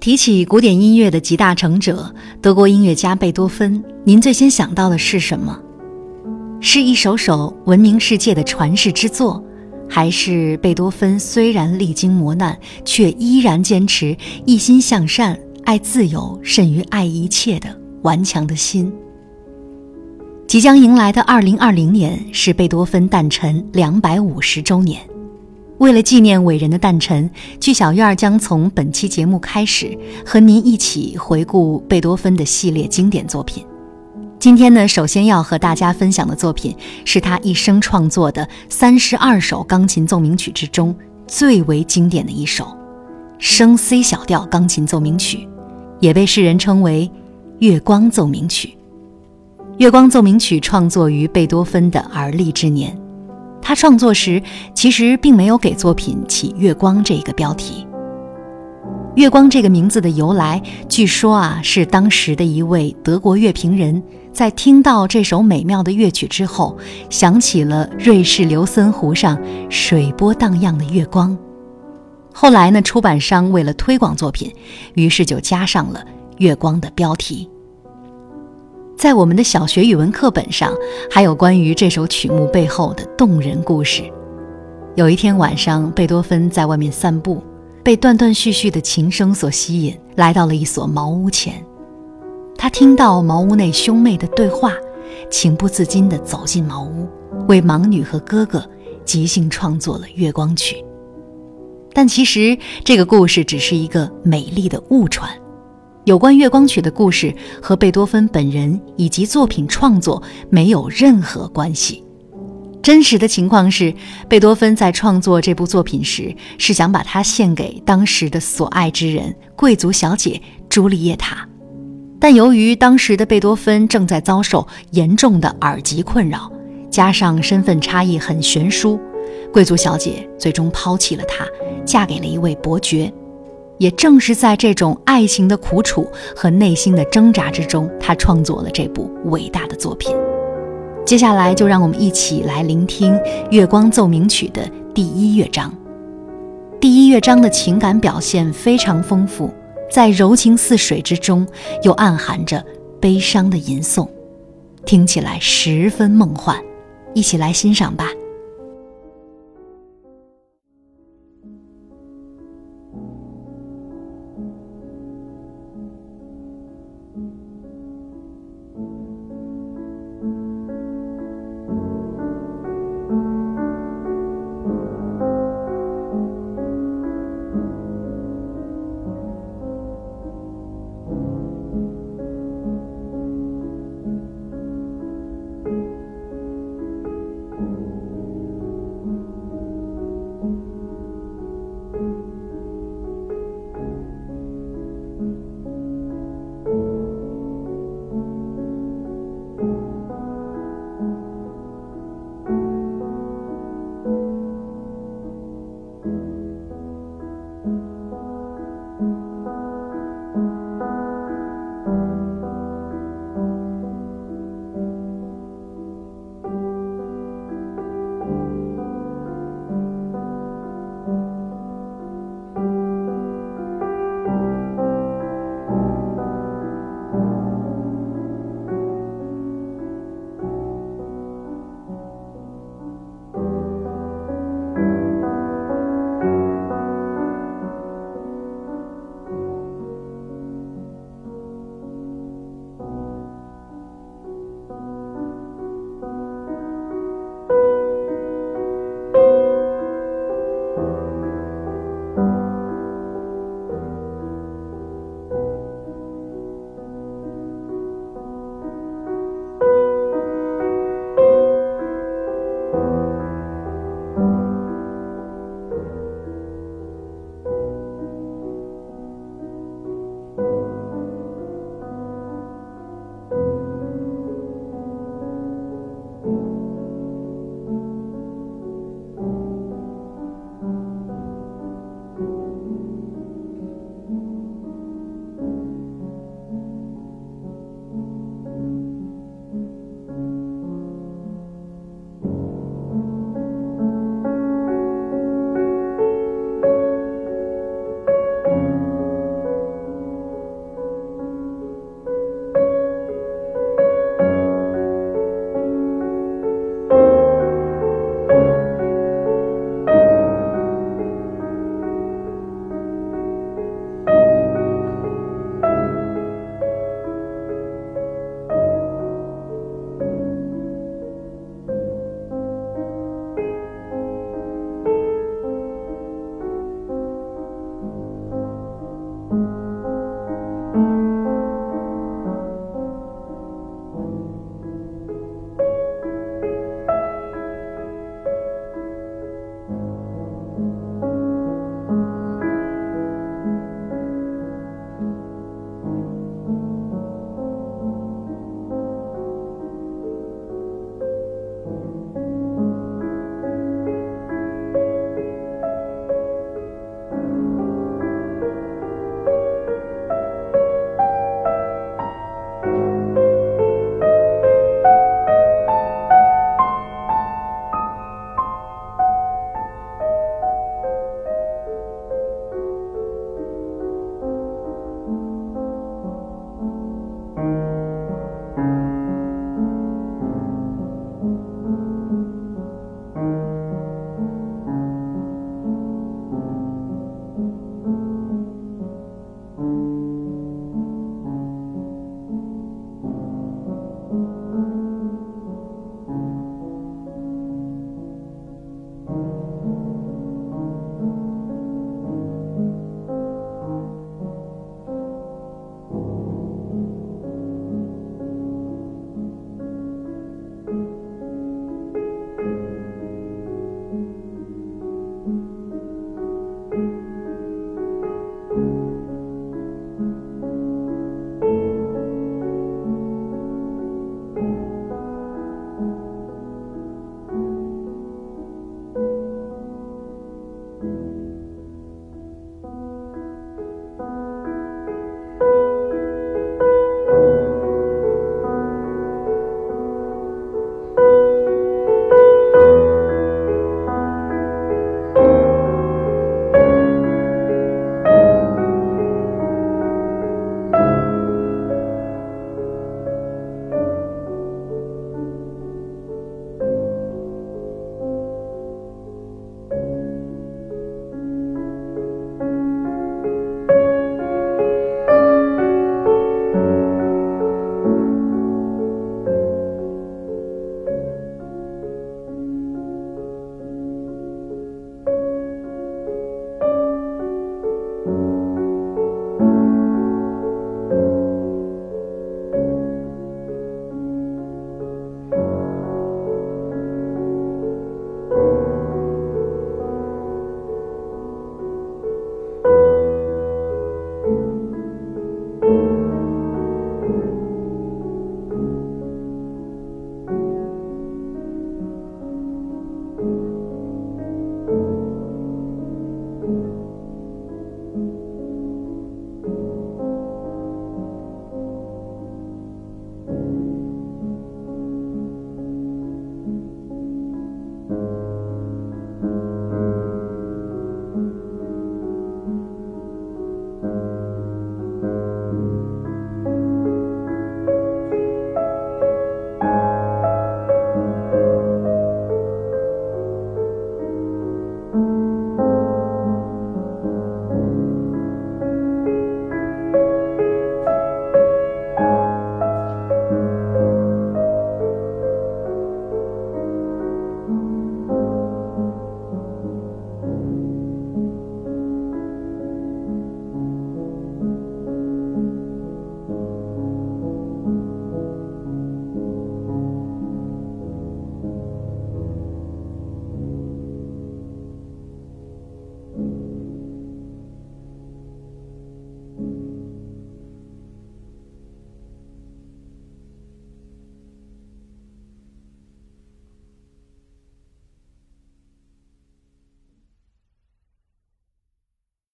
提起古典音乐的集大成者——德国音乐家贝多芬，您最先想到的是什么？是一首首闻名世界的传世之作，还是贝多芬虽然历经磨难，却依然坚持一心向善、爱自由甚于爱一切的顽强的心？即将迎来的二零二零年是贝多芬诞辰两百五十周年。为了纪念伟人的诞辰，剧小院将从本期节目开始，和您一起回顾贝多芬的系列经典作品。今天呢，首先要和大家分享的作品是他一生创作的三十二首钢琴奏鸣曲之中最为经典的一首——升 C 小调钢琴奏鸣曲，也被世人称为《月光奏鸣曲》。《月光奏鸣曲》创作于贝多芬的而立之年。他创作时其实并没有给作品起“月光”这个标题。“月光”这个名字的由来，据说啊是当时的一位德国乐评人在听到这首美妙的乐曲之后，想起了瑞士琉森湖上水波荡漾的月光。后来呢，出版商为了推广作品，于是就加上了“月光”的标题。在我们的小学语文课本上，还有关于这首曲目背后的动人故事。有一天晚上，贝多芬在外面散步，被断断续续的琴声所吸引，来到了一所茅屋前。他听到茅屋内兄妹的对话，情不自禁地走进茅屋，为盲女和哥哥即兴创作了《月光曲》。但其实，这个故事只是一个美丽的误传。有关月光曲的故事和贝多芬本人以及作品创作没有任何关系。真实的情况是，贝多芬在创作这部作品时，是想把它献给当时的所爱之人——贵族小姐朱丽叶塔。但由于当时的贝多芬正在遭受严重的耳疾困扰，加上身份差异很悬殊，贵族小姐最终抛弃了他，嫁给了一位伯爵。也正是在这种爱情的苦楚和内心的挣扎之中，他创作了这部伟大的作品。接下来，就让我们一起来聆听《月光奏鸣曲》的第一乐章。第一乐章的情感表现非常丰富，在柔情似水之中，又暗含着悲伤的吟诵，听起来十分梦幻。一起来欣赏吧。